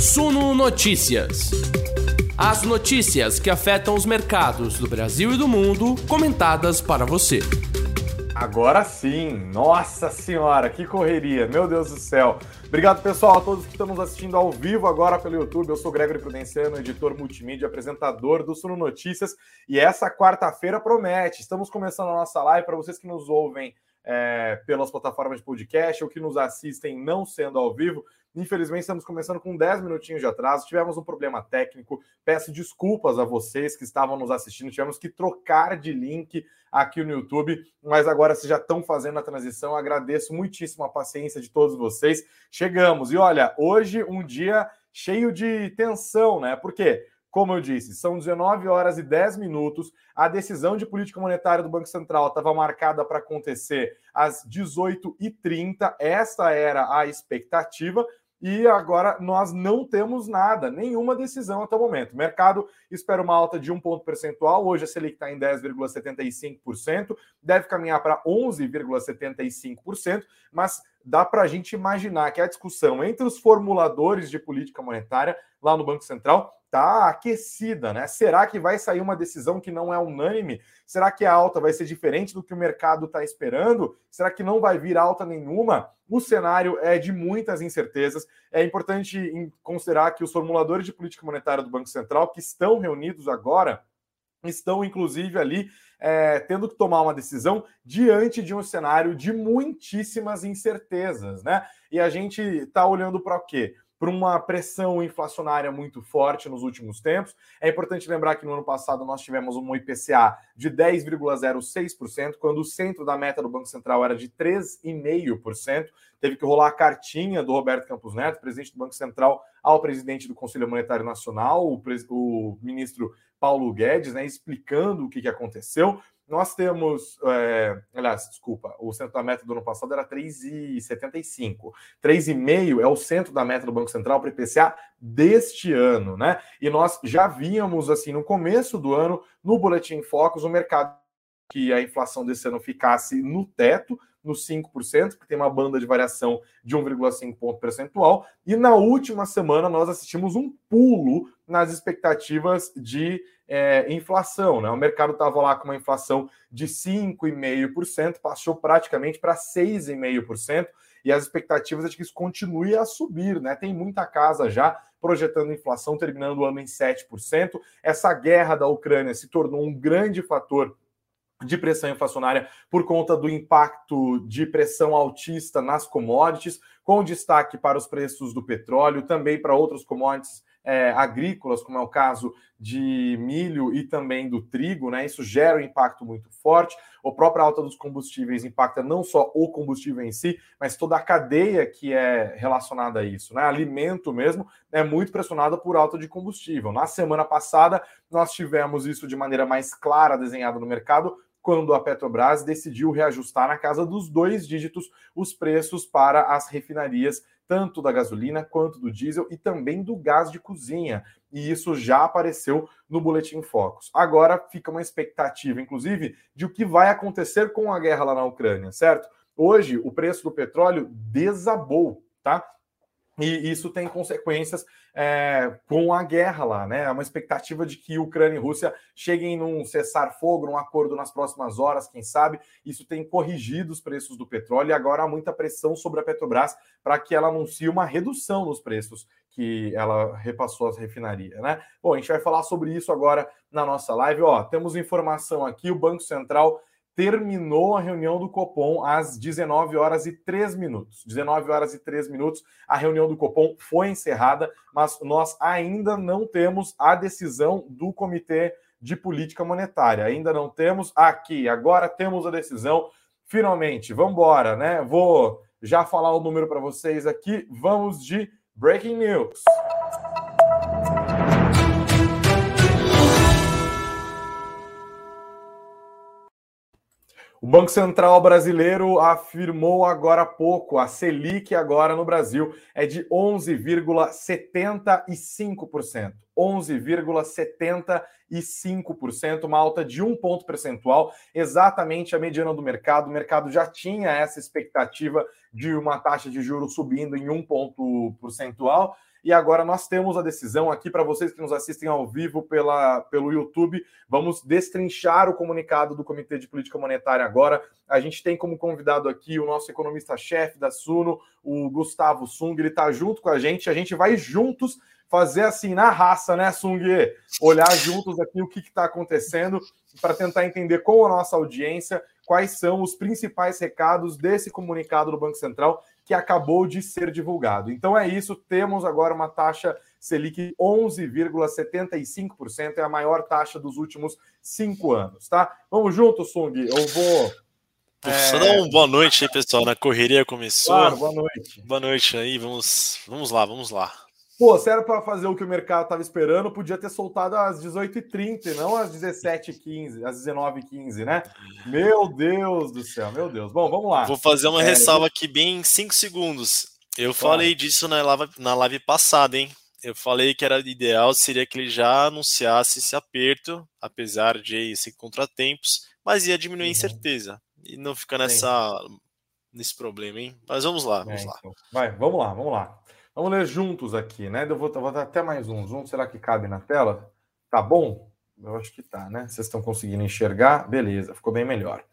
Suno Notícias. As notícias que afetam os mercados do Brasil e do mundo, comentadas para você. Agora sim! Nossa Senhora, que correria! Meu Deus do céu! Obrigado, pessoal, a todos que estão nos assistindo ao vivo agora pelo YouTube. Eu sou Gregory Prudenciano, editor multimídia, apresentador do Suno Notícias. E essa quarta-feira promete. Estamos começando a nossa live para vocês que nos ouvem é, pelas plataformas de podcast ou que nos assistem não sendo ao vivo. Infelizmente, estamos começando com 10 minutinhos de atraso. Tivemos um problema técnico. Peço desculpas a vocês que estavam nos assistindo. Tivemos que trocar de link aqui no YouTube, mas agora vocês já estão fazendo a transição. Agradeço muitíssimo a paciência de todos vocês. Chegamos. E olha, hoje um dia cheio de tensão, né? Por quê? Como eu disse, são 19 horas e 10 minutos. A decisão de política monetária do Banco Central estava marcada para acontecer às 18h30. Essa era a expectativa. E agora nós não temos nada, nenhuma decisão até o momento. O mercado espera uma alta de um ponto percentual. Hoje a Selic está em 10,75%, deve caminhar para 11,75%, mas dá para a gente imaginar que a discussão entre os formuladores de política monetária lá no Banco Central está aquecida, né? Será que vai sair uma decisão que não é unânime? Será que a alta vai ser diferente do que o mercado está esperando? Será que não vai vir alta nenhuma? O cenário é de muitas incertezas. É importante considerar que os formuladores de política monetária do Banco Central, que estão reunidos agora, estão inclusive ali é, tendo que tomar uma decisão diante de um cenário de muitíssimas incertezas, né? E a gente está olhando para o quê? Por uma pressão inflacionária muito forte nos últimos tempos. É importante lembrar que no ano passado nós tivemos um IPCA de 10,06%, quando o centro da meta do Banco Central era de 3,5%. Teve que rolar a cartinha do Roberto Campos Neto, presidente do Banco Central, ao presidente do Conselho Monetário Nacional, o, o ministro Paulo Guedes, né, explicando o que, que aconteceu. Nós temos, é, aliás, desculpa, o centro da meta do ano passado era 3,75. 3,5 é o centro da meta do Banco Central para o IPCA deste ano, né? E nós já víamos, assim, no começo do ano, no Boletim Focus, o mercado que a inflação desse ano ficasse no teto, nos 5%, que tem uma banda de variação de 1,5 ponto percentual. E na última semana nós assistimos um pulo nas expectativas de é, inflação. Né? O mercado estava lá com uma inflação de 5,5%, passou praticamente para 6,5%, e as expectativas é de que isso continue a subir. Né? Tem muita casa já projetando inflação terminando o ano em 7%. Essa guerra da Ucrânia se tornou um grande fator de pressão inflacionária por conta do impacto de pressão altista nas commodities, com destaque para os preços do petróleo, também para outros commodities é, agrícolas, como é o caso de milho e também do trigo, né? Isso gera um impacto muito forte. A própria alta dos combustíveis impacta não só o combustível em si, mas toda a cadeia que é relacionada a isso, né? Alimento mesmo é muito pressionada por alta de combustível. Na semana passada, nós tivemos isso de maneira mais clara desenhada no mercado quando a Petrobras decidiu reajustar na casa dos dois dígitos os preços para as refinarias, tanto da gasolina quanto do diesel e também do gás de cozinha. E isso já apareceu no Boletim Focus. Agora fica uma expectativa, inclusive, de o que vai acontecer com a guerra lá na Ucrânia, certo? Hoje, o preço do petróleo desabou, tá? E isso tem consequências é, com a guerra lá, né? É uma expectativa de que Ucrânia e Rússia cheguem num cessar-fogo, num acordo nas próximas horas, quem sabe. Isso tem corrigido os preços do petróleo e agora há muita pressão sobre a Petrobras para que ela anuncie uma redução nos preços que ela repassou às refinarias, né? Bom, a gente vai falar sobre isso agora na nossa live. Ó, temos informação aqui: o Banco Central terminou a reunião do Copom às 19 horas e 3 minutos. 19 horas e 3 minutos, a reunião do Copom foi encerrada, mas nós ainda não temos a decisão do Comitê de Política Monetária. Ainda não temos aqui, agora temos a decisão. Finalmente, vamos embora, né? Vou já falar o número para vocês aqui. Vamos de breaking news. O Banco Central brasileiro afirmou agora há pouco, a Selic agora no Brasil é de 11,75%. 11,75%, uma alta de um ponto percentual, exatamente a mediana do mercado. O mercado já tinha essa expectativa de uma taxa de juros subindo em um ponto percentual. E agora nós temos a decisão aqui para vocês que nos assistem ao vivo pela, pelo YouTube. Vamos destrinchar o comunicado do Comitê de Política Monetária agora. A gente tem como convidado aqui o nosso economista-chefe da Suno, o Gustavo Sung. Ele está junto com a gente. A gente vai juntos fazer assim na raça, né, Sung? Olhar juntos aqui o que está acontecendo para tentar entender com a nossa audiência quais são os principais recados desse comunicado do Banco Central que acabou de ser divulgado. Então é isso, temos agora uma taxa Selic 11,75%, é a maior taxa dos últimos cinco anos, tá? Vamos junto, Sung. Eu vou. Só é... dar uma boa noite aí, pessoal. Na correria começou. Claro, boa noite. Boa noite aí, vamos, vamos lá, vamos lá. Pô, se era para fazer o que o mercado estava esperando, podia ter soltado às 18h30 não às 17h15, às 19h15, né? Meu Deus do céu, meu Deus. Bom, vamos lá. Vou fazer uma é, ressalva aqui bem em 5 segundos. Eu claro. falei disso na live, na live passada, hein? Eu falei que era ideal seria que ele já anunciasse esse aperto, apesar de ser contratempos, mas ia diminuir a uhum. incerteza e não ficar nessa nesse problema, hein? Mas vamos lá, vamos é, lá. Então. Vai, vamos lá, vamos lá. Vamos ler juntos aqui, né? Eu vou, vou dar até mais um zoom. Será que cabe na tela? Tá bom? Eu acho que tá, né? Vocês estão conseguindo enxergar? Beleza, ficou bem melhor.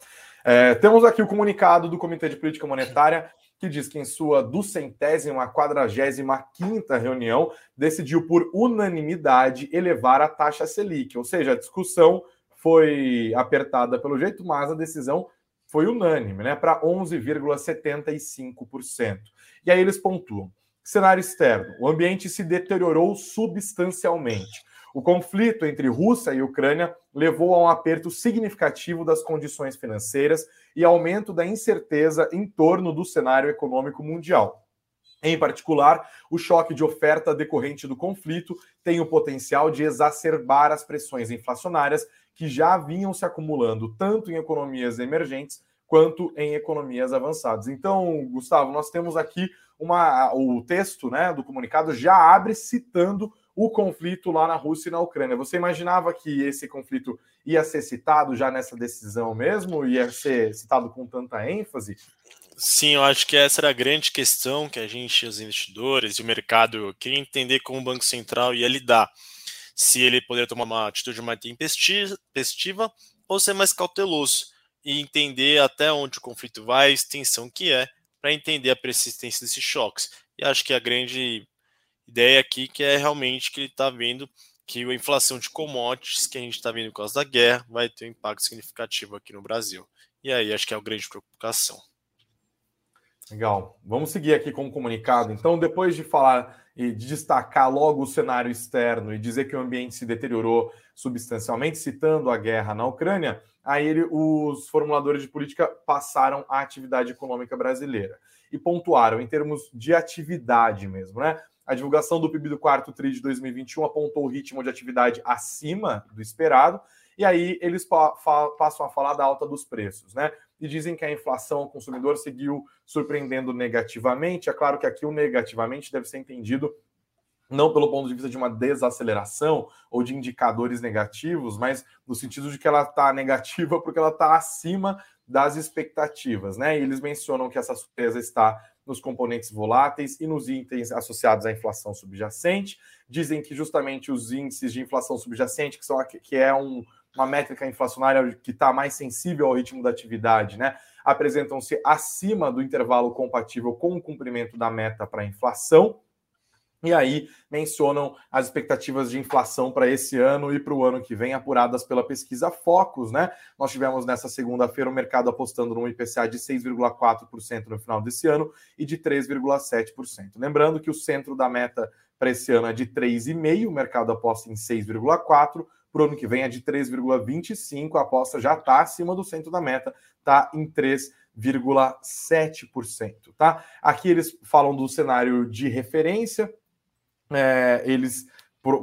É, temos aqui o comunicado do Comitê de Política Monetária que diz que em sua duzentésima, quadragésima quinta reunião decidiu por unanimidade elevar a taxa Selic, ou seja, a discussão foi apertada pelo jeito, mas a decisão foi unânime, né, para 11,75%. E aí eles pontuam: Cenário externo: o ambiente se deteriorou substancialmente. O conflito entre Rússia e Ucrânia levou a um aperto significativo das condições financeiras e aumento da incerteza em torno do cenário econômico mundial. Em particular, o choque de oferta decorrente do conflito tem o potencial de exacerbar as pressões inflacionárias que já vinham se acumulando tanto em economias emergentes quanto em economias avançadas. Então, Gustavo, nós temos aqui uma, o texto né, do comunicado já abre citando o conflito lá na Rússia e na Ucrânia. Você imaginava que esse conflito ia ser citado já nessa decisão mesmo? Ia ser citado com tanta ênfase? Sim, eu acho que essa era a grande questão que a gente, os investidores e o mercado queria entender como o Banco Central ia lidar. Se ele poderia tomar uma atitude mais tempestiva ou ser mais cauteloso e entender até onde o conflito vai, a extensão que é, para entender a persistência desses choques. E acho que a grande ideia aqui que é realmente que ele está vendo que a inflação de commodities que a gente está vendo por causa da guerra vai ter um impacto significativo aqui no Brasil. E aí acho que é a grande preocupação. Legal. Vamos seguir aqui com o comunicado. Então, depois de falar e de destacar logo o cenário externo e dizer que o ambiente se deteriorou substancialmente, citando a guerra na Ucrânia, aí ele, os formuladores de política passaram à atividade econômica brasileira e pontuaram em termos de atividade mesmo, né? A divulgação do PIB do quarto TRI de 2021 apontou o ritmo de atividade acima do esperado, e aí eles pa passam a falar da alta dos preços, né? E dizem que a inflação ao consumidor seguiu surpreendendo negativamente. É claro que aqui o negativamente deve ser entendido não pelo ponto de vista de uma desaceleração ou de indicadores negativos, mas no sentido de que ela está negativa porque ela está acima das expectativas, né? E eles mencionam que essa surpresa está nos componentes voláteis e nos itens associados à inflação subjacente. Dizem que justamente os índices de inflação subjacente, que, são, que é um, uma métrica inflacionária que está mais sensível ao ritmo da atividade, né? Apresentam-se acima do intervalo compatível com o cumprimento da meta para a inflação e aí mencionam as expectativas de inflação para esse ano e para o ano que vem, apuradas pela pesquisa Focus, né? Nós tivemos nessa segunda-feira o mercado apostando num IPCA de 6,4% no final desse ano e de 3,7%. Lembrando que o centro da meta para esse ano é de 3,5%, o mercado aposta em 6,4%. Para o ano que vem é de 3,25%, a aposta já está acima do centro da meta, está em 3,7%. Tá? Aqui eles falam do cenário de referência, é, eles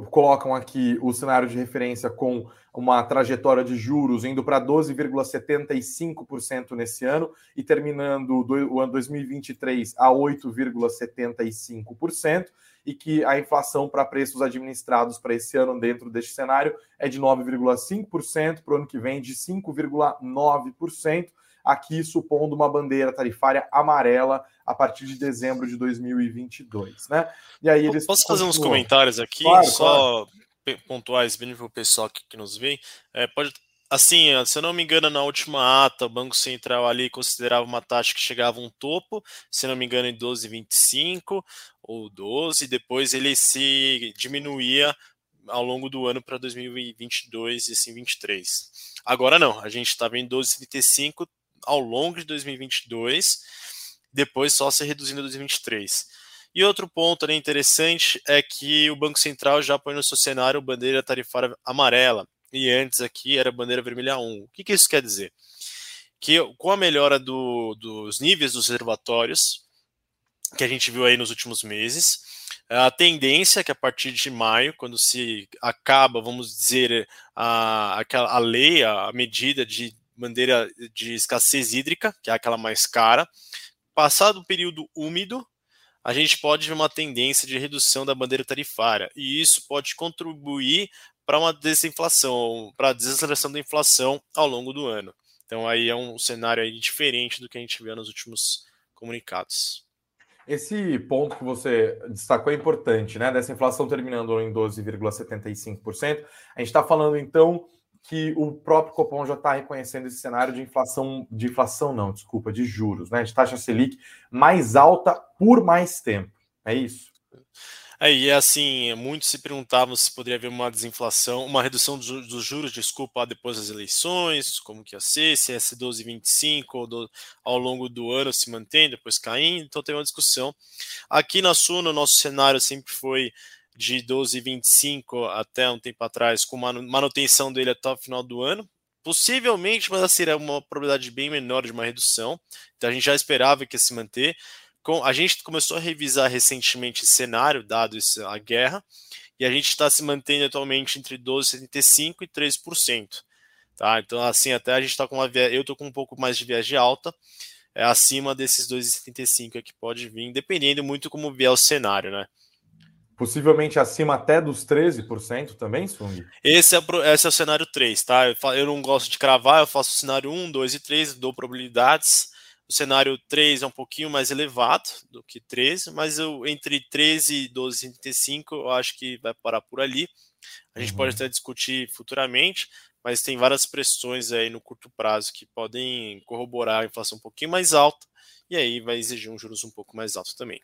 colocam aqui o cenário de referência com uma trajetória de juros indo para 12,75% nesse ano e terminando o ano 2023 a 8,75%, e que a inflação para preços administrados para esse ano dentro deste cenário é de 9,5%, para o ano que vem de 5,9%. Aqui supondo uma bandeira tarifária amarela a partir de dezembro de 2022, né? E aí eles Posso fazer uns comentários aqui, claro, só claro. pontuais bem para o pessoal que, que nos vê. É, pode assim, se eu não me engano, na última ata, o Banco Central ali considerava uma taxa que chegava a um topo, se não me engano, em 12,25 ou 12, depois ele se diminuía ao longo do ano para 2022 e assim 23. Agora não, a gente estava em 12,35 ao longo de 2022, depois só se reduzindo em 2023. E outro ponto né, interessante é que o Banco Central já põe no seu cenário bandeira tarifária amarela, e antes aqui era bandeira vermelha 1. O que, que isso quer dizer? Que com a melhora do, dos níveis dos reservatórios, que a gente viu aí nos últimos meses, a tendência é que a partir de maio, quando se acaba, vamos dizer, a, aquela, a lei, a medida de bandeira de escassez hídrica, que é aquela mais cara, passado o período úmido, a gente pode ver uma tendência de redução da bandeira tarifária, e isso pode contribuir para uma desinflação, para a desaceleração da inflação ao longo do ano. Então aí é um cenário aí diferente do que a gente viu nos últimos comunicados. Esse ponto que você destacou é importante, né? Dessa inflação terminando em 12,75%. A gente está falando então que o próprio Copom já está reconhecendo esse cenário de inflação, de inflação não, desculpa, de juros, né? De taxa Selic mais alta por mais tempo. É isso? Aí, é assim, muitos se perguntavam se poderia haver uma desinflação, uma redução dos, juros, desculpa, depois das eleições, como que ia ser, se é S12,25 do, ao longo do ano se mantém, depois caindo, então tem uma discussão. Aqui na Suno, nosso cenário sempre foi de 12,25 até um tempo atrás, com manutenção dele até o final do ano, possivelmente, mas assim, é uma probabilidade bem menor de uma redução, então a gente já esperava que ia se manter, com, a gente começou a revisar recentemente esse cenário, dado a guerra, e a gente está se mantendo atualmente entre 12,75% e 13%. Tá? Então, assim, até a gente está com uma eu estou com um pouco mais de viagem alta, é, acima desses 2,75 que pode vir, dependendo muito como vier o cenário, né? Possivelmente acima até dos 13% também, Sung? Esse é, esse é o cenário 3, tá? Eu, eu não gosto de cravar, eu faço o cenário 1, 2 e 3, dou probabilidades. O cenário 3 é um pouquinho mais elevado do que 13, mas eu, entre 13 e 12,35 eu acho que vai parar por ali. A gente uhum. pode até discutir futuramente, mas tem várias pressões aí no curto prazo que podem corroborar a inflação um pouquinho mais alta e aí vai exigir um juros um pouco mais alto também.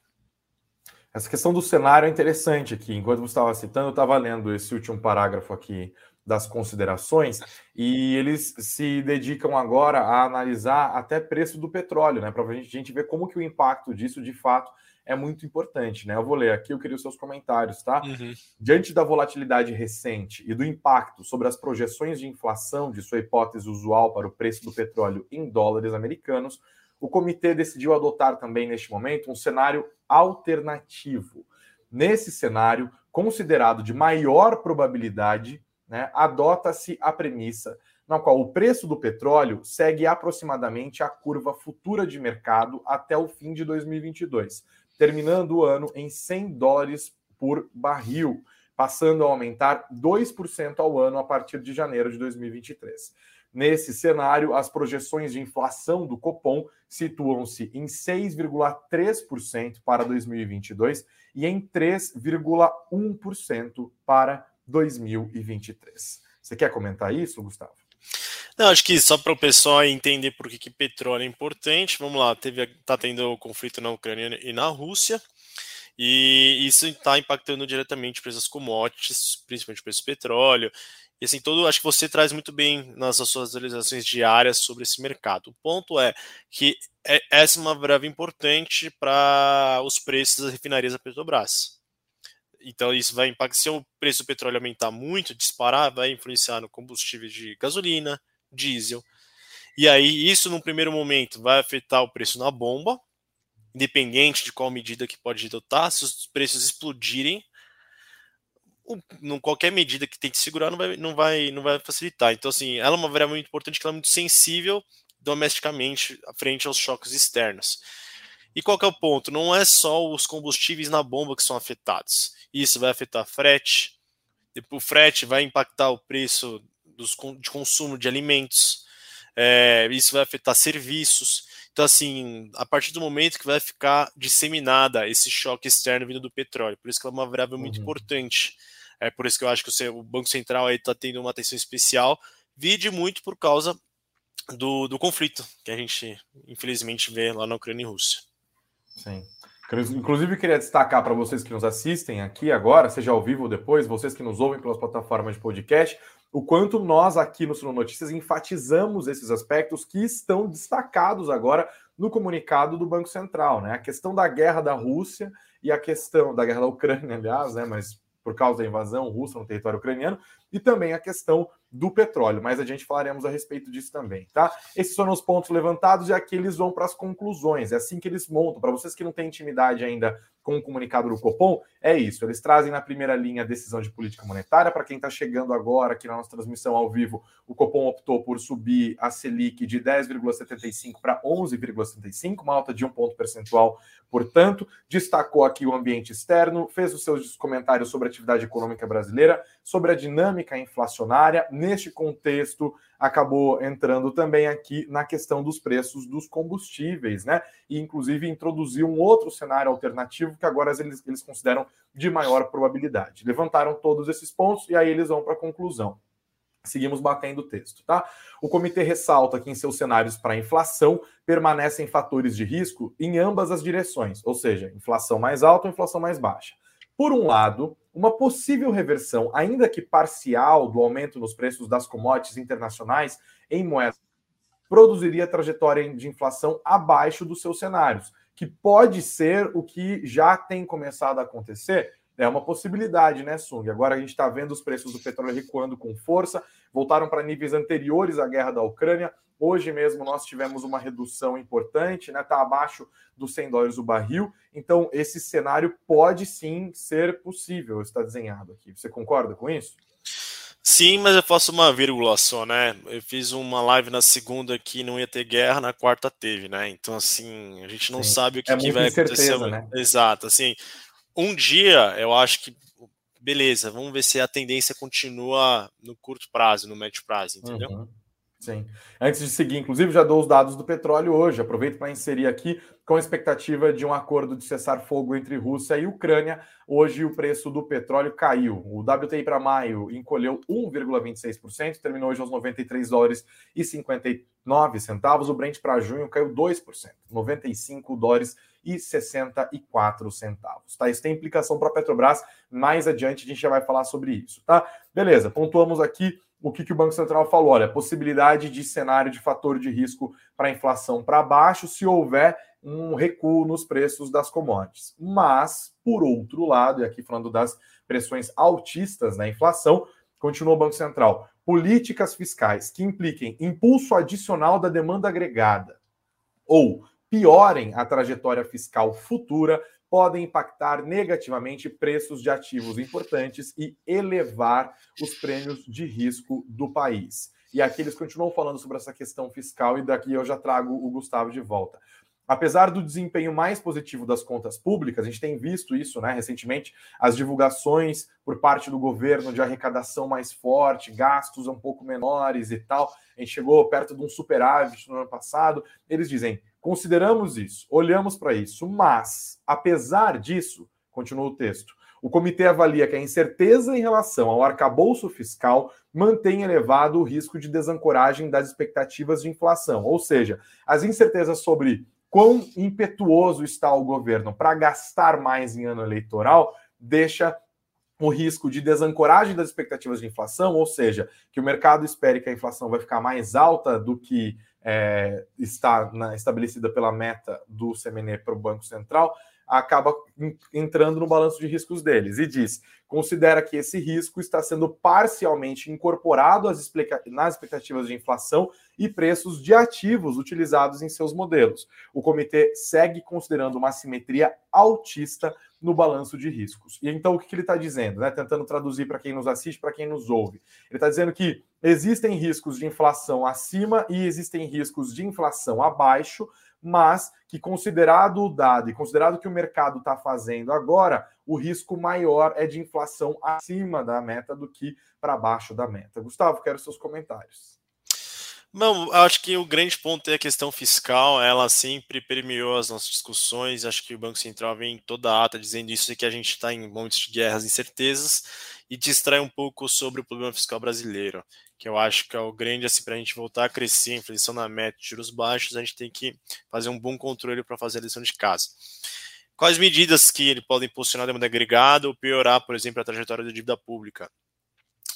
Essa questão do cenário é interessante aqui. Enquanto você estava citando, eu estava lendo esse último parágrafo aqui das considerações, e eles se dedicam agora a analisar até preço do petróleo, né? Para a gente ver como que o impacto disso de fato é muito importante, né? Eu vou ler aqui, eu queria os seus comentários, tá? Uhum. Diante da volatilidade recente e do impacto sobre as projeções de inflação de sua hipótese usual para o preço do petróleo em dólares americanos, o comitê decidiu adotar também neste momento um cenário alternativo. Nesse cenário, considerado de maior probabilidade, né, adota-se a premissa na qual o preço do petróleo segue aproximadamente a curva futura de mercado até o fim de 2022, terminando o ano em 100 dólares por barril, passando a aumentar 2% ao ano a partir de janeiro de 2023. Nesse cenário, as projeções de inflação do Copom situam-se em 6,3% para 2022 e em 3,1% para 2023. Você quer comentar isso, Gustavo? Não, acho que só para o pessoal entender por que, que petróleo é importante, vamos lá, teve, tá tendo conflito na Ucrânia e na Rússia, e isso está impactando diretamente preço das commodities, principalmente preço do petróleo, e assim, todo, acho que você traz muito bem nas suas atualizações diárias sobre esse mercado. O ponto é que é, essa é uma variável importante para os preços das refinarias da Petrobras. Então isso vai impactar, se o preço do petróleo aumentar muito, disparar, vai influenciar no combustível de gasolina, diesel. E aí isso no primeiro momento vai afetar o preço na bomba, independente de qual medida que pode adotar, se os preços explodirem, não, qualquer medida que tente segurar não vai, não, vai, não vai facilitar. Então, assim, ela é uma variável muito importante, que ela é muito sensível domesticamente frente aos choques externos. E qual é o ponto? Não é só os combustíveis na bomba que são afetados. Isso vai afetar frete. O frete vai impactar o preço dos, de consumo de alimentos. é, isso vai afetar serviços. Então, assim, a partir do momento que vai ficar disseminada esse choque externo vindo do petróleo, por isso que é uma variável muito uhum. importante. É por isso que eu acho que o Banco Central aí está tendo uma atenção especial, vide muito por causa do, do conflito que a gente, infelizmente, vê lá na Ucrânia e Rússia. Sim. Inclusive, queria destacar para vocês que nos assistem aqui agora, seja ao vivo ou depois, vocês que nos ouvem pelas plataformas de podcast, o quanto nós aqui no Suno Notícias enfatizamos esses aspectos que estão destacados agora no comunicado do Banco Central, né? A questão da guerra da Rússia e a questão da guerra da Ucrânia, aliás, né? Mas por causa da invasão russa no território ucraniano, e também a questão do petróleo, mas a gente falaremos a respeito disso também, tá? Esses foram os pontos levantados e aqui eles vão para as conclusões. É assim que eles montam. Para vocês que não têm intimidade ainda com o comunicado do Copom, é isso. Eles trazem na primeira linha a decisão de política monetária. Para quem está chegando agora aqui na nossa transmissão ao vivo, o Copom optou por subir a Selic de 10,75 para 11,75, uma alta de um ponto percentual, portanto. Destacou aqui o ambiente externo, fez os seus comentários sobre a atividade econômica brasileira, sobre a dinâmica inflacionária neste contexto, acabou entrando também aqui na questão dos preços dos combustíveis, né? E inclusive introduziu um outro cenário alternativo que agora eles, eles consideram de maior probabilidade. Levantaram todos esses pontos e aí eles vão para a conclusão. Seguimos batendo o texto, tá? O comitê ressalta que em seus cenários para inflação permanecem fatores de risco em ambas as direções, ou seja, inflação mais alta ou inflação mais baixa. Por um lado, uma possível reversão, ainda que parcial, do aumento nos preços das commodities internacionais em moedas produziria trajetória de inflação abaixo dos seus cenários, que pode ser o que já tem começado a acontecer. É uma possibilidade, né, Sung? Agora a gente está vendo os preços do petróleo recuando com força, voltaram para níveis anteriores à guerra da Ucrânia. Hoje mesmo nós tivemos uma redução importante, né? Está abaixo dos 100 dólares o barril. Então, esse cenário pode sim ser possível, está desenhado aqui. Você concorda com isso? Sim, mas eu faço uma vírgula só, né? Eu fiz uma live na segunda que não ia ter guerra, na quarta teve, né? Então, assim, a gente não sim. sabe o que, é que vai acontecer. Né? Exato, assim, um dia eu acho que beleza, vamos ver se a tendência continua no curto prazo, no médio prazo, entendeu? Uhum. Sim. Antes de seguir, inclusive, já dou os dados do petróleo hoje. Aproveito para inserir aqui com a expectativa de um acordo de cessar-fogo entre Rússia e Ucrânia. Hoje o preço do petróleo caiu. O WTI para maio encolheu 1,26%, terminou hoje aos 93 dólares e 59 centavos. O Brent para junho caiu 2%, 95 dólares e 64 centavos. Tá? Isso tem implicação para a Petrobras. Mais adiante a gente já vai falar sobre isso, tá? Beleza, pontuamos aqui o que, que o Banco Central falou? Olha, possibilidade de cenário de fator de risco para inflação para baixo se houver um recuo nos preços das commodities. Mas, por outro lado, e aqui falando das pressões altistas na inflação, continua o Banco Central, políticas fiscais que impliquem impulso adicional da demanda agregada ou piorem a trajetória fiscal futura podem impactar negativamente preços de ativos importantes e elevar os prêmios de risco do país. E aqui eles continuam falando sobre essa questão fiscal, e daqui eu já trago o Gustavo de volta. Apesar do desempenho mais positivo das contas públicas, a gente tem visto isso né, recentemente, as divulgações por parte do governo de arrecadação mais forte, gastos um pouco menores e tal. A gente chegou perto de um superávit no ano passado. Eles dizem: Consideramos isso, olhamos para isso, mas, apesar disso, continua o texto, o comitê avalia que a incerteza em relação ao arcabouço fiscal mantém elevado o risco de desancoragem das expectativas de inflação, ou seja, as incertezas sobre quão impetuoso está o governo para gastar mais em ano eleitoral deixa o risco de desancoragem das expectativas de inflação, ou seja, que o mercado espere que a inflação vai ficar mais alta do que é, está na, estabelecida pela meta do CMN para o Banco Central, acaba entrando no balanço de riscos deles e diz: considera que esse risco está sendo parcialmente incorporado às nas expectativas de inflação e preços de ativos utilizados em seus modelos. O comitê segue considerando uma simetria altista no balanço de riscos. E então o que, ele está dizendo, né? Tentando traduzir para quem nos assiste, para quem nos ouve. Ele está dizendo que existem riscos de inflação acima e existem riscos de inflação abaixo, mas que considerado o dado e considerado que o mercado está fazendo agora, o risco maior é de inflação acima da meta do que para baixo da meta. Gustavo, quero seus comentários. Não, acho que o grande ponto é a questão fiscal. Ela sempre permeou as nossas discussões. Acho que o Banco Central vem toda a ata dizendo isso que a gente está em momentos de guerras e incertezas e distrai um pouco sobre o problema fiscal brasileiro, que eu acho que é o grande, assim, para a gente voltar a crescer, inflação na meta, juros baixos, a gente tem que fazer um bom controle para fazer a lição de casa. Quais medidas que ele pode impulsionar a demanda agregada ou piorar, por exemplo, a trajetória da dívida pública?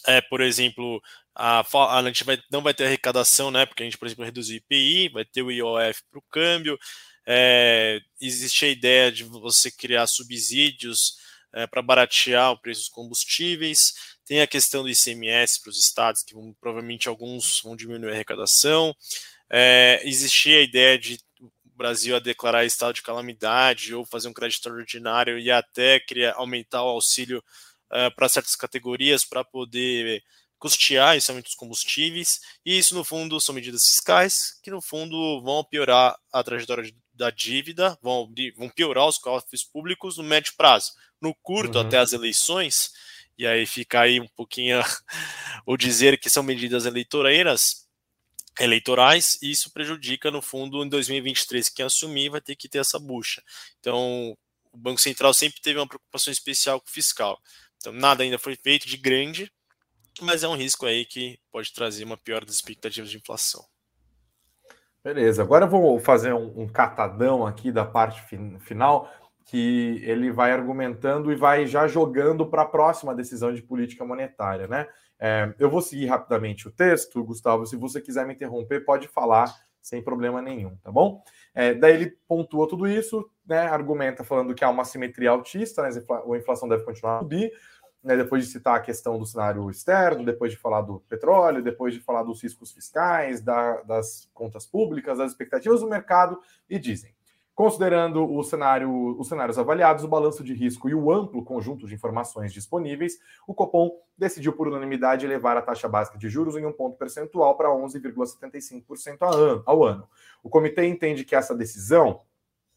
é, por exemplo, a, a gente vai, não vai ter arrecadação, né? Porque a gente, por exemplo, reduz o IPI, vai ter o IOF para o câmbio. É, existe a ideia de você criar subsídios é, para baratear o preço dos combustíveis. Tem a questão do ICMS para os estados, que vão, provavelmente alguns vão diminuir a arrecadação. É, existia a ideia de o Brasil a declarar estado de calamidade ou fazer um crédito extraordinário e até criar, aumentar o auxílio uh, para certas categorias para poder custear esse aumento dos combustíveis, e isso, no fundo, são medidas fiscais que, no fundo, vão piorar a trajetória da dívida, vão, vão piorar os cofres públicos no médio prazo. No curto, uhum. até as eleições, e aí fica aí um pouquinho o dizer que são medidas eleitoreiras, eleitorais, e isso prejudica, no fundo, em 2023, quem assumir vai ter que ter essa bucha. Então, o Banco Central sempre teve uma preocupação especial com o fiscal. Então, nada ainda foi feito de grande, mas é um risco aí que pode trazer uma pior das expectativas de inflação. Beleza, agora eu vou fazer um, um catadão aqui da parte fin final, que ele vai argumentando e vai já jogando para a próxima decisão de política monetária, né? É, eu vou seguir rapidamente o texto, Gustavo. Se você quiser me interromper, pode falar sem problema nenhum, tá bom? É, daí ele pontua tudo isso, né? Argumenta falando que há uma simetria altista, né? A inflação deve continuar a subir né, depois de citar a questão do cenário externo, depois de falar do petróleo, depois de falar dos riscos fiscais, da, das contas públicas, das expectativas do mercado, e dizem. Considerando o cenário, os cenários avaliados, o balanço de risco e o amplo conjunto de informações disponíveis, o Copom decidiu por unanimidade elevar a taxa básica de juros em um ponto percentual para 11,75% ao ano. O comitê entende que essa decisão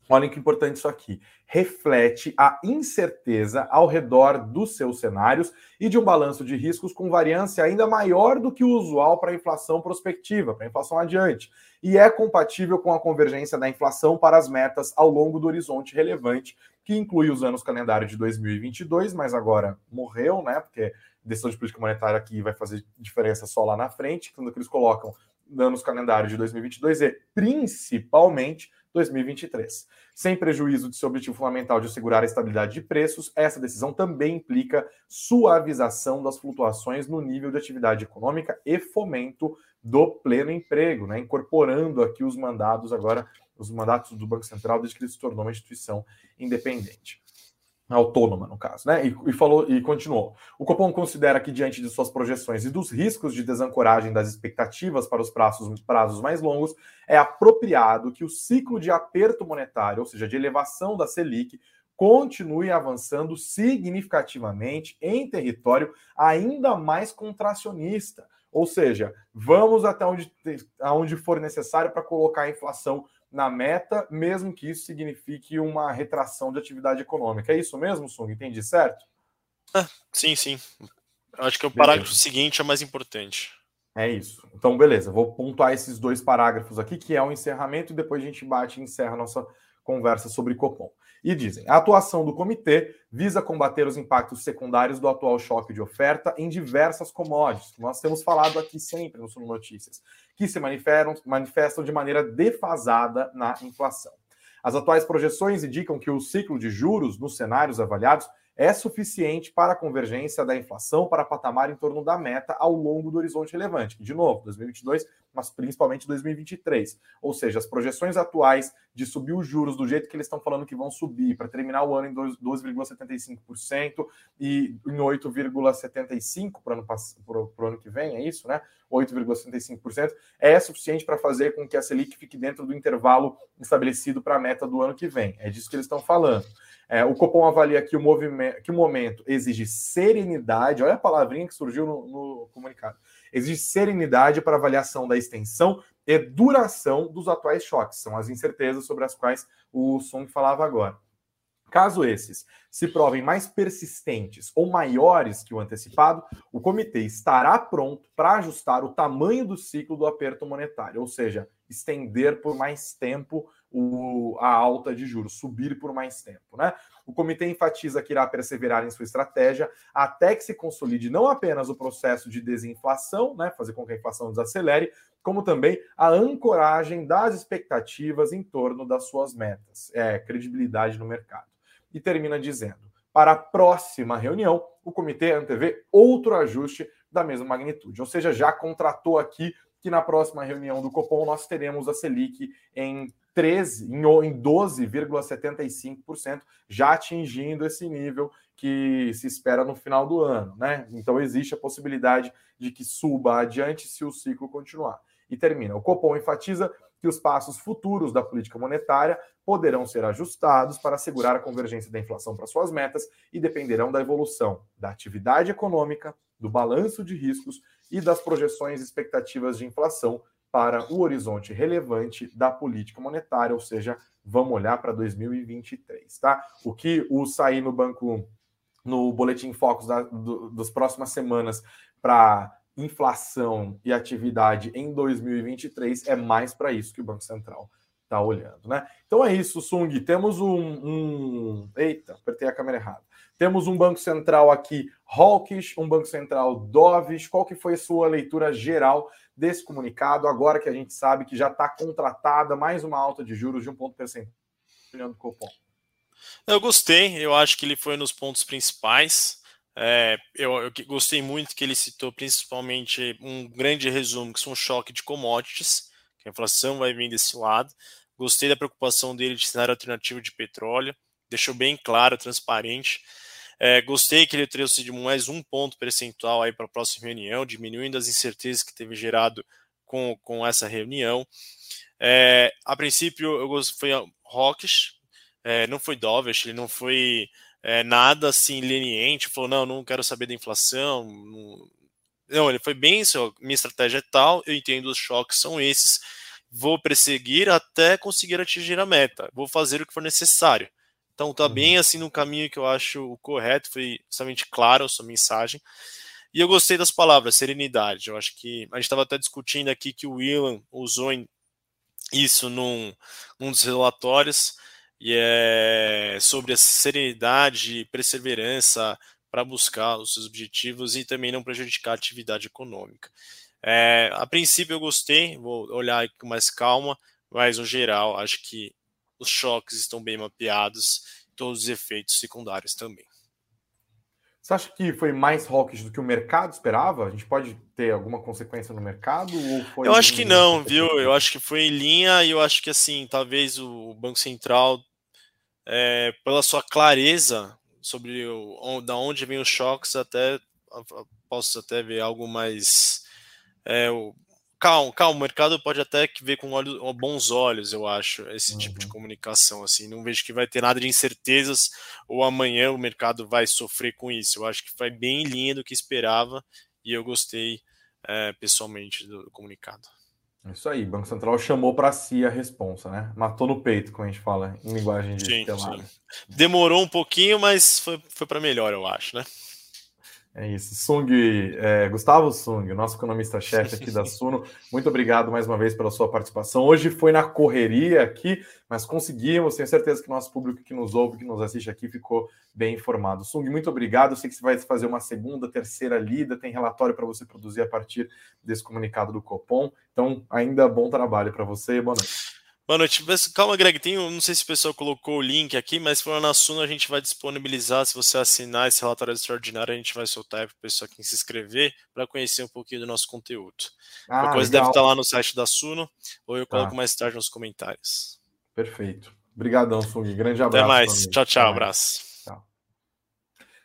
Olhem que importante isso aqui. Reflete a incerteza ao redor dos seus cenários e de um balanço de riscos com variância ainda maior do que o usual para a inflação prospectiva, para a inflação adiante, e é compatível com a convergência da inflação para as metas ao longo do horizonte relevante, que inclui os anos calendário de 2022, mas agora morreu, né? Porque decisão de política monetária aqui vai fazer diferença só lá na frente, quando eles colocam anos calendário de 2022 e principalmente 2023. Sem prejuízo de seu objetivo fundamental de assegurar a estabilidade de preços, essa decisão também implica suavização das flutuações no nível de atividade econômica e fomento do pleno emprego, né? incorporando aqui os mandados agora, os mandatos do Banco Central desde que ele se tornou uma instituição independente autônoma, no caso, né? E, e, falou e continuou. O Copom considera que, diante de suas projeções e dos riscos de desancoragem das expectativas para os prazos, prazos mais longos, é apropriado que o ciclo de aperto monetário, ou seja, de elevação da Selic, continue avançando significativamente em território ainda mais contracionista. Ou seja, vamos até onde, aonde for necessário para colocar a inflação na meta, mesmo que isso signifique uma retração de atividade econômica. É isso mesmo, Sung? Entendi certo? Ah, sim, sim. Acho que o parágrafo beleza. seguinte é mais importante. É isso. Então, beleza. Vou pontuar esses dois parágrafos aqui, que é o encerramento, e depois a gente bate e encerra a nossa conversa sobre Copom. E dizem: a atuação do comitê visa combater os impactos secundários do atual choque de oferta em diversas commodities, que nós temos falado aqui sempre no Sul Notícias, que se manifestam, manifestam de maneira defasada na inflação. As atuais projeções indicam que o ciclo de juros nos cenários avaliados é suficiente para a convergência da inflação para patamar em torno da meta ao longo do horizonte relevante. De novo, 2022, mas principalmente 2023. Ou seja, as projeções atuais de subir os juros do jeito que eles estão falando que vão subir para terminar o ano em 12,75% e em 8,75% para o ano, que vem, é isso, né? 8,65%, é suficiente para fazer com que a Selic fique dentro do intervalo estabelecido para a meta do ano que vem. É disso que eles estão falando. É, o Copom avalia que o, movimento, que o momento exige serenidade, olha a palavrinha que surgiu no, no comunicado, exige serenidade para avaliação da extensão e duração dos atuais choques, são as incertezas sobre as quais o Song falava agora. Caso esses se provem mais persistentes ou maiores que o antecipado, o comitê estará pronto para ajustar o tamanho do ciclo do aperto monetário, ou seja, estender por mais tempo o, a alta de juros, subir por mais tempo. Né? O comitê enfatiza que irá perseverar em sua estratégia até que se consolide não apenas o processo de desinflação, né, fazer com que a inflação desacelere, como também a ancoragem das expectativas em torno das suas metas, é, credibilidade no mercado. E termina dizendo: para a próxima reunião, o comitê antevê outro ajuste da mesma magnitude, ou seja, já contratou aqui que na próxima reunião do Copom nós teremos a Selic em 13, em 12,75%, já atingindo esse nível que se espera no final do ano, né? Então existe a possibilidade de que suba adiante se o ciclo continuar. E termina. O Copom enfatiza que os passos futuros da política monetária poderão ser ajustados para assegurar a convergência da inflação para suas metas e dependerão da evolução da atividade econômica, do balanço de riscos e das projeções e expectativas de inflação para o horizonte relevante da política monetária, ou seja, vamos olhar para 2023, tá? O que o sair no banco, no boletim Focus da, do, das próximas semanas para inflação e atividade em 2023 é mais para isso que o Banco Central está olhando, né? Então é isso, Sung. Temos um, um, Eita, apertei a câmera errada. Temos um Banco Central aqui hawkish, um Banco Central dovish. Qual que foi a sua leitura geral desse comunicado, agora que a gente sabe que já está contratada mais uma alta de juros de um ponto percentual do Copom? Eu gostei, eu acho que ele foi nos pontos principais. É, eu, eu, gostei muito que ele citou principalmente um grande resumo, que são um choque de commodities, que a inflação vai vir desse lado. Gostei da preocupação dele de cenário alternativo de petróleo, deixou bem claro, transparente. É, gostei que ele trouxe de mais um ponto percentual aí para a próxima reunião, diminuindo as incertezas que teve gerado com, com essa reunião. É, a princípio, eu gostei, foi Rockish, é, não foi Dovish, ele não foi é, nada assim leniente, falou, não, não quero saber da inflação. Não, não ele foi bem, minha estratégia é tal, eu entendo os choques são esses, vou perseguir até conseguir atingir a meta, vou fazer o que for necessário. Então tá uhum. bem assim no caminho que eu acho o correto, foi somente claro a sua mensagem. E eu gostei das palavras, serenidade. Eu acho que a gente estava até discutindo aqui que o Willan usou isso num, num dos relatórios, e é sobre a serenidade e perseverança para buscar os seus objetivos e também não prejudicar a atividade econômica. É, a princípio eu gostei, vou olhar com mais calma, mas no geral acho que os choques estão bem mapeados, todos os efeitos secundários também. Você acha que foi mais hawkish do que o mercado esperava? A gente pode ter alguma consequência no mercado? eu acho que não, viu? Eu acho que foi em linha e eu acho que assim, talvez o Banco Central, é, pela sua clareza sobre o, da onde vem os choques, até posso até ver algo mais é, calma, calma, o mercado pode até ver com olhos, bons olhos, eu acho, esse uhum. tipo de uhum. comunicação. Assim, não vejo que vai ter nada de incertezas ou amanhã o mercado vai sofrer com isso. Eu acho que foi bem em linha do que esperava e eu gostei é, pessoalmente do, do, comunicado. Isso aí, Banco Central chamou para si a responsa, né? Matou no peito, como a gente fala em linguagem de sim, sim. Demorou um pouquinho, mas foi, foi para melhor, eu acho, né? É isso. Sung, é, Gustavo Sung, nosso economista-chefe aqui da Suno, muito obrigado mais uma vez pela sua participação. Hoje foi na correria aqui, mas conseguimos. Tenho certeza que nosso público que nos ouve, que nos assiste aqui, ficou bem informado. Sung, muito obrigado. Eu sei que você vai fazer uma segunda, terceira lida, tem relatório para você produzir a partir desse comunicado do Copom. Então, ainda bom trabalho para você e boa noite. Boa noite. Calma, Greg, tem, não sei se o pessoal colocou o link aqui, mas for na Suno a gente vai disponibilizar, se você assinar esse relatório extraordinário, a gente vai soltar para o pessoal que se inscrever para conhecer um pouquinho do nosso conteúdo. Ah, a coisa legal. deve estar lá no site da Suno, ou eu coloco ah. mais tarde nos comentários. Perfeito. Obrigadão, Sung. Grande abraço. Até mais. Tchau, tchau. Abraço.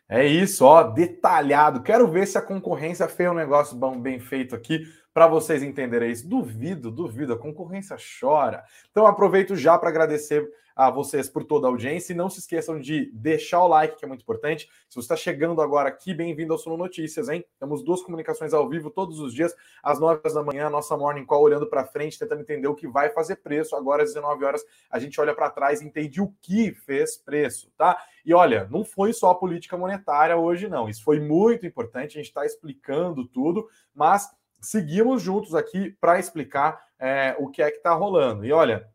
É isso, ó, detalhado. Quero ver se a concorrência fez um negócio bom, bem feito aqui para vocês entenderem isso. Duvido, duvido, a concorrência chora. Então aproveito já para agradecer a vocês por toda a audiência e não se esqueçam de deixar o like, que é muito importante. Se você está chegando agora aqui, bem-vindo ao Suno Notícias, hein? Temos duas comunicações ao vivo todos os dias, às 9 horas da manhã, nossa Morning Call olhando para frente, tentando entender o que vai fazer preço. Agora, às 19 horas, a gente olha para trás e entende o que fez preço, tá? E olha, não foi só a política monetária hoje, não. Isso foi muito importante, a gente está explicando tudo, mas seguimos juntos aqui para explicar é, o que é que está rolando. E olha,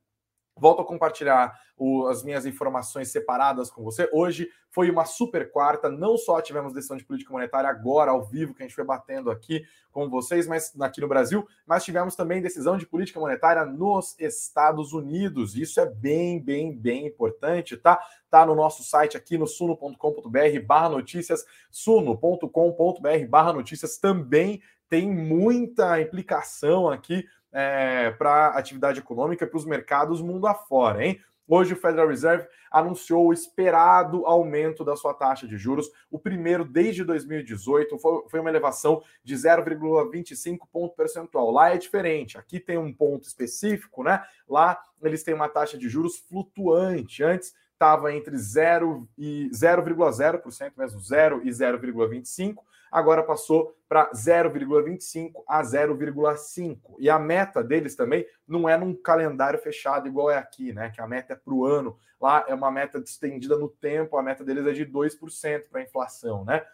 volto a compartilhar o, as minhas informações separadas com você. Hoje foi uma super quarta, não só tivemos decisão de política monetária agora, ao vivo, que a gente foi batendo aqui com vocês, mas aqui no Brasil, mas tivemos também decisão de política monetária nos Estados Unidos. Isso é bem, bem, bem importante, tá? Tá no nosso site aqui no suno.com.br barra notícias, suno.com.br barra notícias também tem muita implicação aqui é, para a atividade econômica para os mercados mundo afora, hein? Hoje o Federal Reserve anunciou o esperado aumento da sua taxa de juros, o primeiro desde 2018, foi, uma elevação de 0,25 ponto percentual. Lá é diferente, aqui tem um ponto específico, né? Lá eles têm uma taxa de juros flutuante. Antes estava entre 0 e 0,0%, mesmo 0 e 0,25 agora passou para 0,25 a 0,5. E a meta deles também não é num calendário fechado igual é aqui, né? Que a meta é para o ano. Lá é uma meta estendida no tempo, a meta deles é de 2% para a inflação, né?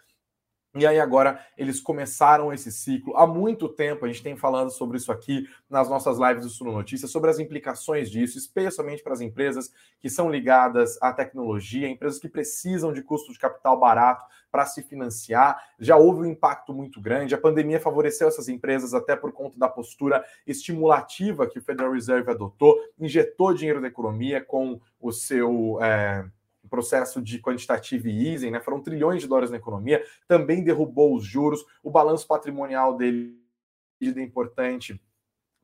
E aí agora eles começaram esse ciclo. Há muito tempo a gente tem falando sobre isso aqui nas nossas lives do Suno Notícias, sobre as implicações disso, especialmente para as empresas que são ligadas à tecnologia, empresas que precisam de custo de capital barato para se financiar. Já houve um impacto muito grande. A pandemia favoreceu essas empresas até por conta da postura estimulativa que o Federal Reserve adotou, injetou dinheiro na economia com o seu. É processo de quantitative easing, né? Foram trilhões de dólares na economia, também derrubou os juros, o balanço patrimonial dele é importante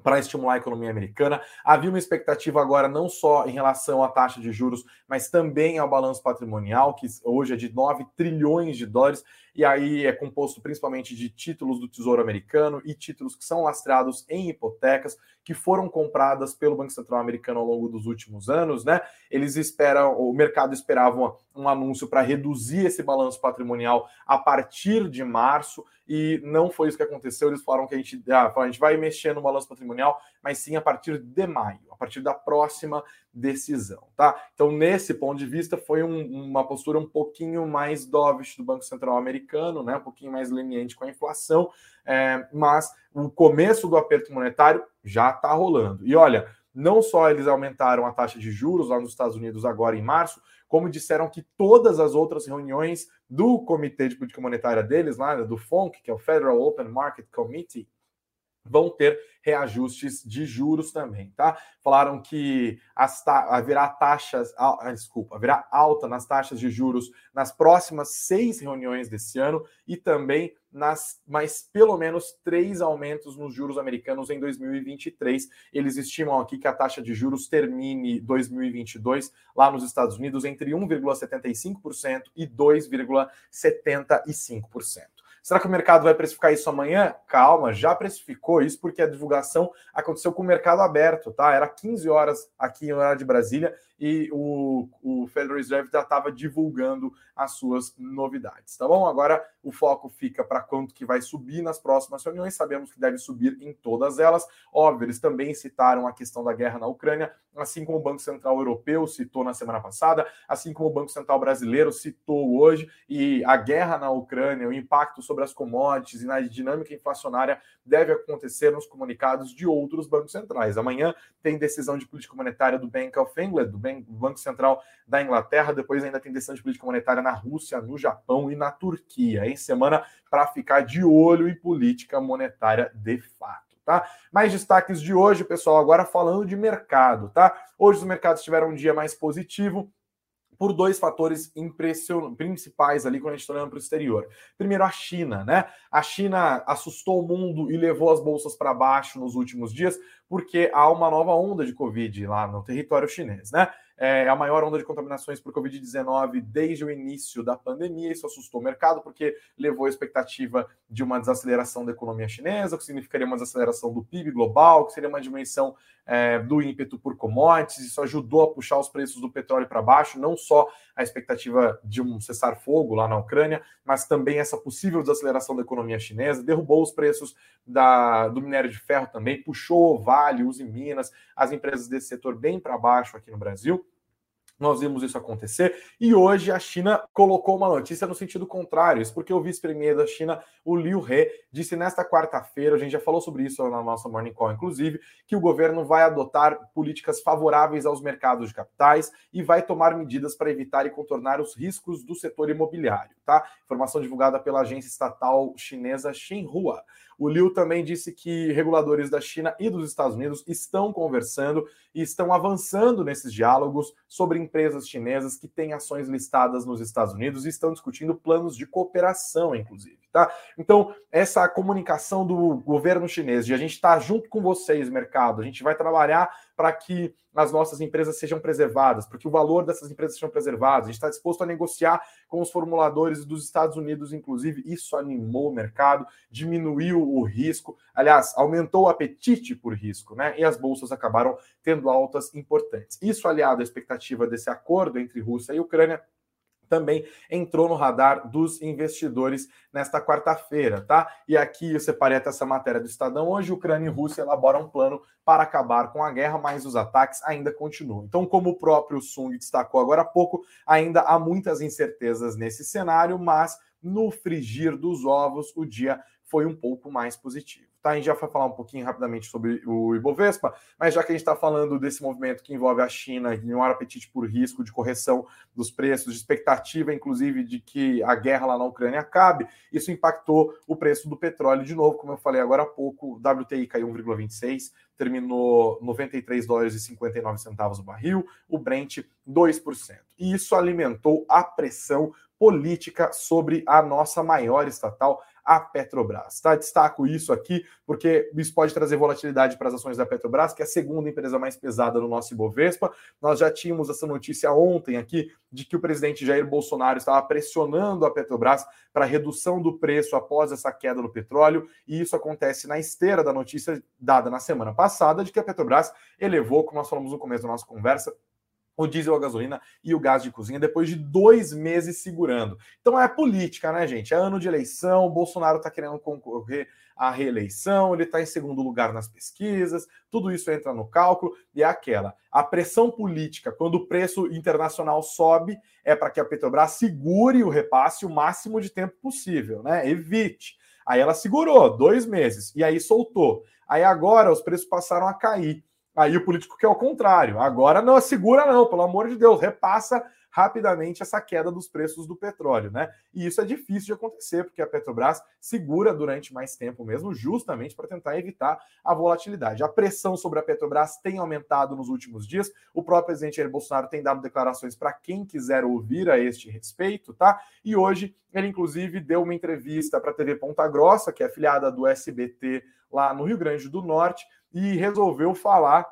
para estimular a economia americana. Havia uma expectativa agora não só em relação à taxa de juros, mas também ao balanço patrimonial, que hoje é de 9 trilhões de dólares, e aí é composto principalmente de títulos do Tesouro Americano e títulos que são lastreados em hipotecas, que foram compradas pelo Banco Central Americano ao longo dos últimos anos, né? Eles esperam, o mercado esperava um anúncio para reduzir esse balanço patrimonial a partir de março, e não foi isso que aconteceu. Eles falaram que a gente, ah, a gente vai mexer no balanço patrimonial, mas sim a partir de maio, a partir da próxima decisão, tá? Então, nesse ponto de vista, foi um, uma postura um pouquinho mais dovish do Banco Central americano, né? Um pouquinho mais leniente com a inflação, é, mas o começo do aperto monetário já está rolando. E olha, não só eles aumentaram a taxa de juros lá nos Estados Unidos agora em março, como disseram que todas as outras reuniões do Comitê de Política Monetária deles, lá do FONC, que é o Federal Open Market Committee, vão ter reajustes de juros também, tá? Falaram que ta haverá taxas, ah, desculpa, haverá alta nas taxas de juros nas próximas seis reuniões desse ano e também nas mais pelo menos três aumentos nos juros americanos em 2023. Eles estimam aqui que a taxa de juros termine 2022 lá nos Estados Unidos entre 1,75% e 2,75%. Será que o mercado vai precificar isso amanhã? Calma, já precificou isso porque a divulgação aconteceu com o mercado aberto, tá? Era 15 horas aqui em horário de Brasília e o, o Federal Reserve já estava divulgando as suas novidades, tá bom? Agora o foco fica para quanto que vai subir nas próximas reuniões, sabemos que deve subir em todas elas. Óbvio, eles também citaram a questão da guerra na Ucrânia, assim como o Banco Central Europeu citou na semana passada, assim como o Banco Central Brasileiro citou hoje, e a guerra na Ucrânia, o impacto sobre as commodities e na dinâmica inflacionária deve acontecer nos comunicados de outros bancos centrais. Amanhã tem decisão de política monetária do Bank of England, do Banco Central da Inglaterra, depois ainda tem decisão de política monetária na Rússia, no Japão e na Turquia. Em semana para ficar de olho em política monetária de fato. Tá? Mais destaques de hoje, pessoal, agora falando de mercado, tá? Hoje os mercados tiveram um dia mais positivo, por dois fatores principais ali quando a gente está olhando para o exterior. Primeiro, a China, né? A China assustou o mundo e levou as bolsas para baixo nos últimos dias, porque há uma nova onda de Covid lá no território chinês, né? é a maior onda de contaminações por Covid-19 desde o início da pandemia. Isso assustou o mercado, porque levou a expectativa de uma desaceleração da economia chinesa, o que significaria uma desaceleração do PIB global, que seria uma diminuição é, do ímpeto por commodities. Isso ajudou a puxar os preços do petróleo para baixo, não só a expectativa de um cessar-fogo lá na Ucrânia, mas também essa possível desaceleração da economia chinesa, derrubou os preços da, do minério de ferro também, puxou Vale, Uzi Minas, as empresas desse setor bem para baixo aqui no Brasil. Nós vimos isso acontecer e hoje a China colocou uma notícia no sentido contrário. Isso porque o vice-premier da China, o Liu He, disse nesta quarta-feira, a gente já falou sobre isso na nossa Morning Call, inclusive, que o governo vai adotar políticas favoráveis aos mercados de capitais e vai tomar medidas para evitar e contornar os riscos do setor imobiliário. Tá? Informação divulgada pela agência estatal chinesa Xinhua. O Liu também disse que reguladores da China e dos Estados Unidos estão conversando e estão avançando nesses diálogos sobre empresas chinesas que têm ações listadas nos Estados Unidos e estão discutindo planos de cooperação, inclusive. Tá? Então, essa comunicação do governo chinês de a gente estar tá junto com vocês, mercado, a gente vai trabalhar para que as nossas empresas sejam preservadas, porque o valor dessas empresas sejam preservados. A gente está disposto a negociar com os formuladores dos Estados Unidos, inclusive. Isso animou o mercado, diminuiu o risco, aliás, aumentou o apetite por risco, né? E as bolsas acabaram tendo altas importantes. Isso aliado à expectativa desse acordo entre Rússia e Ucrânia também entrou no radar dos investidores nesta quarta-feira, tá? E aqui eu separei até essa matéria do Estadão. Hoje, Ucrânia e Rússia elaboram um plano para acabar com a guerra, mas os ataques ainda continuam. Então, como o próprio Sung destacou agora há pouco, ainda há muitas incertezas nesse cenário, mas no frigir dos ovos, o dia foi um pouco mais positivo. Tá, a gente já vai falar um pouquinho rapidamente sobre o Ibovespa, mas já que a gente está falando desse movimento que envolve a China e um apetite por risco de correção dos preços, de expectativa, inclusive, de que a guerra lá na Ucrânia acabe, isso impactou o preço do petróleo de novo, como eu falei agora há pouco, o WTI caiu 1,26, terminou 93 dólares e 59 centavos o barril, o Brent 2%. E isso alimentou a pressão política sobre a nossa maior estatal, a Petrobras. Tá? Destaco isso aqui porque isso pode trazer volatilidade para as ações da Petrobras, que é a segunda empresa mais pesada no nosso Ibovespa. Nós já tínhamos essa notícia ontem aqui de que o presidente Jair Bolsonaro estava pressionando a Petrobras para redução do preço após essa queda do petróleo, e isso acontece na esteira da notícia dada na semana passada de que a Petrobras elevou, como nós falamos no começo da nossa conversa, o diesel, a gasolina e o gás de cozinha depois de dois meses segurando. Então é política, né, gente? É ano de eleição, o Bolsonaro está querendo concorrer à reeleição, ele está em segundo lugar nas pesquisas, tudo isso entra no cálculo e é aquela. A pressão política, quando o preço internacional sobe, é para que a Petrobras segure o repasse o máximo de tempo possível, né? Evite. Aí ela segurou dois meses e aí soltou. Aí agora os preços passaram a cair. Aí o político quer o contrário. Agora não segura, não, pelo amor de Deus, repassa rapidamente essa queda dos preços do petróleo, né? E isso é difícil de acontecer, porque a Petrobras segura durante mais tempo mesmo, justamente para tentar evitar a volatilidade. A pressão sobre a Petrobras tem aumentado nos últimos dias. O próprio presidente Jair Bolsonaro tem dado declarações para quem quiser ouvir a este respeito, tá? E hoje ele, inclusive, deu uma entrevista para a TV Ponta Grossa, que é afiliada do SBT lá no Rio Grande do Norte e resolveu falar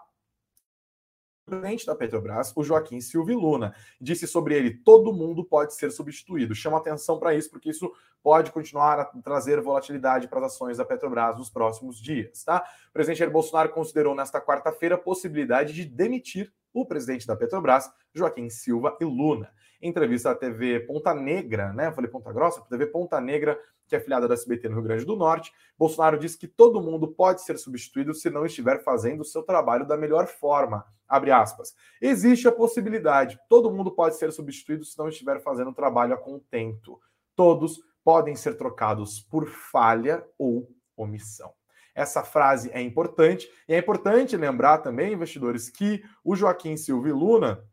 presidente da Petrobras, o Joaquim Silva Luna. Disse sobre ele: todo mundo pode ser substituído. Chama atenção para isso, porque isso pode continuar a trazer volatilidade para as ações da Petrobras nos próximos dias. Tá? O presidente Jair Bolsonaro considerou nesta quarta-feira a possibilidade de demitir o presidente da Petrobras, Joaquim Silva e Luna. Em entrevista à TV Ponta Negra, né? Eu falei Ponta Grossa, TV Ponta Negra, que é afiliada da SBT no Rio Grande do Norte, Bolsonaro disse que todo mundo pode ser substituído se não estiver fazendo o seu trabalho da melhor forma. Abre aspas. Existe a possibilidade, todo mundo pode ser substituído se não estiver fazendo o trabalho a contento. Todos podem ser trocados por falha ou omissão. Essa frase é importante, e é importante lembrar também, investidores, que o Joaquim Silva Luna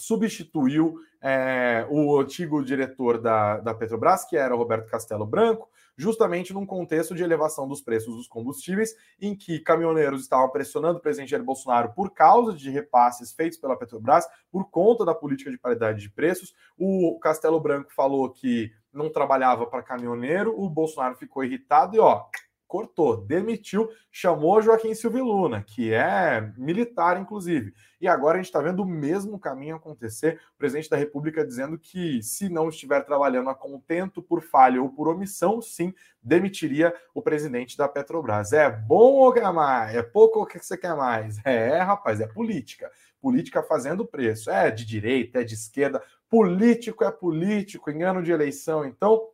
substituiu é, o antigo diretor da, da Petrobras, que era o Roberto Castelo Branco, justamente num contexto de elevação dos preços dos combustíveis, em que caminhoneiros estavam pressionando o presidente Jair Bolsonaro por causa de repasses feitos pela Petrobras, por conta da política de paridade de preços. O Castelo Branco falou que não trabalhava para caminhoneiro, o Bolsonaro ficou irritado e, ó, cortou, demitiu, chamou Joaquim Silvio Luna, que é militar, inclusive. E agora a gente está vendo o mesmo caminho acontecer. O presidente da República dizendo que, se não estiver trabalhando a contento por falha ou por omissão, sim, demitiria o presidente da Petrobras. É bom ou quer mais? É pouco ou que você quer mais? É, rapaz, é política. Política fazendo preço. É de direita, é de esquerda. Político é político em ano de eleição. Então,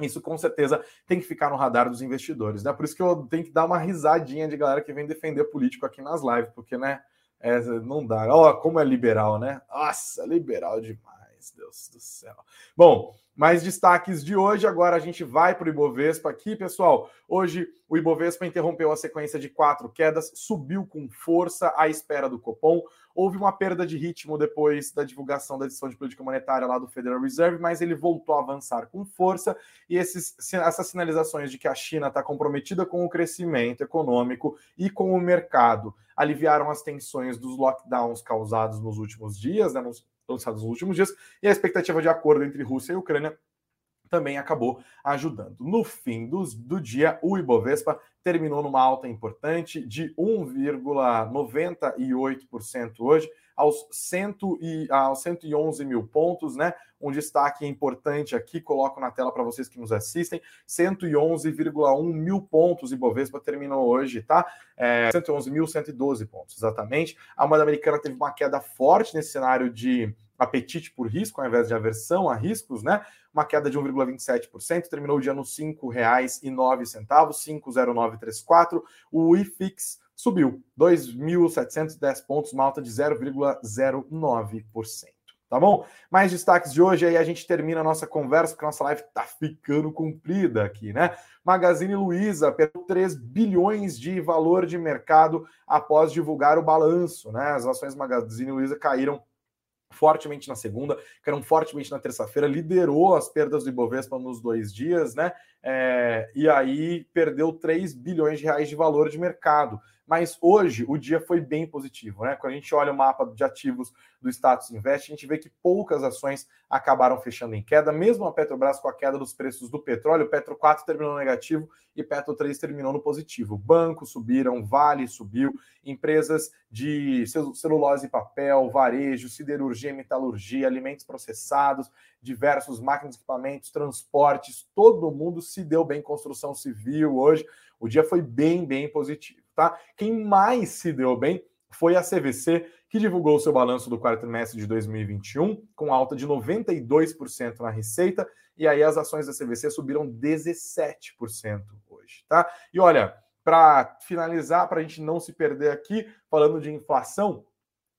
isso com certeza tem que ficar no radar dos investidores, né? Por isso que eu tenho que dar uma risadinha de galera que vem defender político aqui nas lives, porque, né, é, não dá. Ó, como é liberal, né? Nossa, liberal demais, Deus do céu. Bom, mais destaques de hoje. Agora a gente vai para o Ibovespa aqui, pessoal. Hoje o Ibovespa interrompeu a sequência de quatro quedas, subiu com força à espera do Copom. Houve uma perda de ritmo depois da divulgação da decisão de política monetária lá do Federal Reserve, mas ele voltou a avançar com força. E esses, essas sinalizações de que a China está comprometida com o crescimento econômico e com o mercado aliviaram as tensões dos lockdowns causados nos últimos dias, né, nos lançados nos últimos dias, e a expectativa de acordo entre Rússia e Ucrânia também acabou ajudando. No fim do, do dia, o Ibovespa terminou numa alta importante de 1,98% hoje, aos, 100 e, aos 111 mil pontos, né? Um destaque importante aqui, coloco na tela para vocês que nos assistem: 111,1 mil pontos Ibovespa terminou hoje, tá? É, 111.112 pontos, exatamente. A moeda americana teve uma queda forte nesse cenário de apetite por risco, ao invés de aversão a riscos, né? Uma queda de 1,27%, terminou o dia nos R$ 5,09, 5,0934. O IFIX subiu 2.710 pontos, uma alta de 0,09%. Tá bom? Mais destaques de hoje aí a gente termina a nossa conversa, porque a nossa live tá ficando comprida aqui, né? Magazine Luiza perdeu 3 bilhões de valor de mercado após divulgar o balanço, né? As ações Magazine Luiza caíram fortemente na segunda, caíram fortemente na terça-feira, liderou as perdas do Ibovespa nos dois dias, né? É, e aí perdeu 3 bilhões de reais de valor de mercado. Mas hoje o dia foi bem positivo, né? Quando a gente olha o mapa de ativos do Status Invest, a gente vê que poucas ações acabaram fechando em queda, mesmo a Petrobras com a queda dos preços do petróleo, Petro 4 terminou no negativo e Petro 3 terminou no positivo. Bancos subiram, Vale subiu, empresas de celulose e papel, varejo, siderurgia, metalurgia, alimentos processados, diversos máquinas, equipamentos, transportes, todo mundo se deu bem, construção civil hoje. O dia foi bem, bem positivo tá? Quem mais se deu bem foi a CVC, que divulgou seu balanço do quarto trimestre de 2021, com alta de 92% na receita, e aí as ações da CVC subiram 17% hoje, tá? E olha, para finalizar, para a gente não se perder aqui, falando de inflação,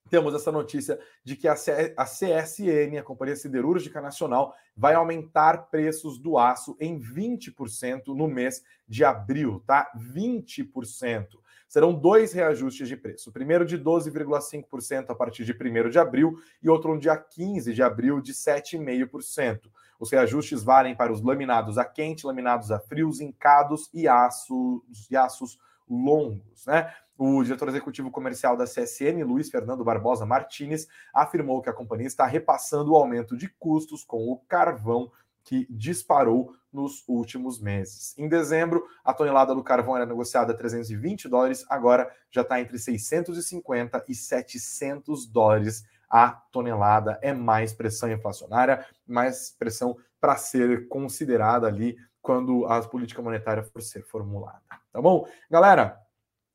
temos essa notícia de que a, CSN, a Companhia Siderúrgica Nacional, vai aumentar preços do aço em 20% no mês de abril, tá? 20% serão dois reajustes de preço. O primeiro de 12,5% a partir de 1 de abril e outro no dia 15 de abril de 7,5%. Os reajustes valem para os laminados a quente, laminados a frio, zincados e aços, e aços longos, né? O diretor executivo comercial da CSN, Luiz Fernando Barbosa Martinez, afirmou que a companhia está repassando o aumento de custos com o carvão que disparou nos últimos meses. Em dezembro, a tonelada do carvão era negociada a 320 dólares, agora já está entre 650 e 700 dólares a tonelada. É mais pressão inflacionária, mais pressão para ser considerada ali quando a política monetária for ser formulada. Tá bom? Galera,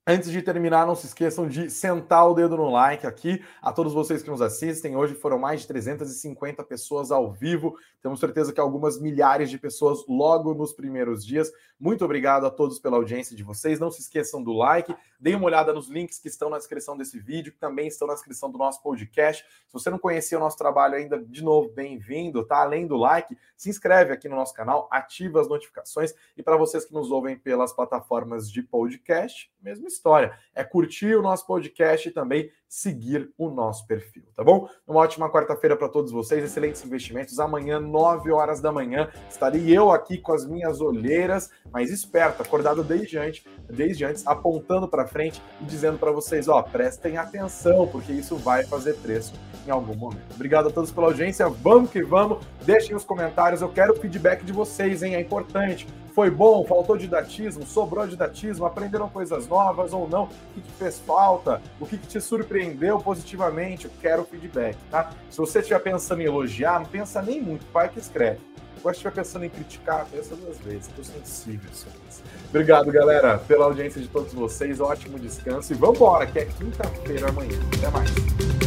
Antes de terminar, não se esqueçam de sentar o dedo no like aqui. A todos vocês que nos assistem, hoje foram mais de 350 pessoas ao vivo. Temos certeza que algumas milhares de pessoas logo nos primeiros dias. Muito obrigado a todos pela audiência de vocês. Não se esqueçam do like. Deem uma olhada nos links que estão na descrição desse vídeo, que também estão na descrição do nosso podcast. Se você não conhecia o nosso trabalho ainda, de novo, bem-vindo, tá? Além do like, se inscreve aqui no nosso canal, ativa as notificações. E para vocês que nos ouvem pelas plataformas de podcast, mesma história. É curtir o nosso podcast e também seguir o nosso perfil, tá bom? Uma ótima quarta-feira para todos vocês, excelentes investimentos. Amanhã, 9 horas da manhã, estarei eu aqui com as minhas olheiras, mas esperto, acordado desde antes, desde antes apontando para frente e dizendo para vocês, ó, prestem atenção, porque isso vai fazer preço em algum momento. Obrigado a todos pela audiência, vamos que vamos, deixem os comentários, eu quero o feedback de vocês, hein, é importante Foi bom? Faltou didatismo? Sobrou didatismo? Aprenderam coisas novas ou não? O que, que fez falta? O que, que, te surpreendeu positivamente? Eu quero feedback, tá? Se você estiver pensando em elogiar, não pensa nem muito, pai que escreve. Se estiver pensando em criticar, pensa duas vezes. Estou sensível sobre isso. Obrigado, galera, pela audiência de todos vocês. Ótimo descanso e vamos embora, que é quinta-feira amanhã. Até mais.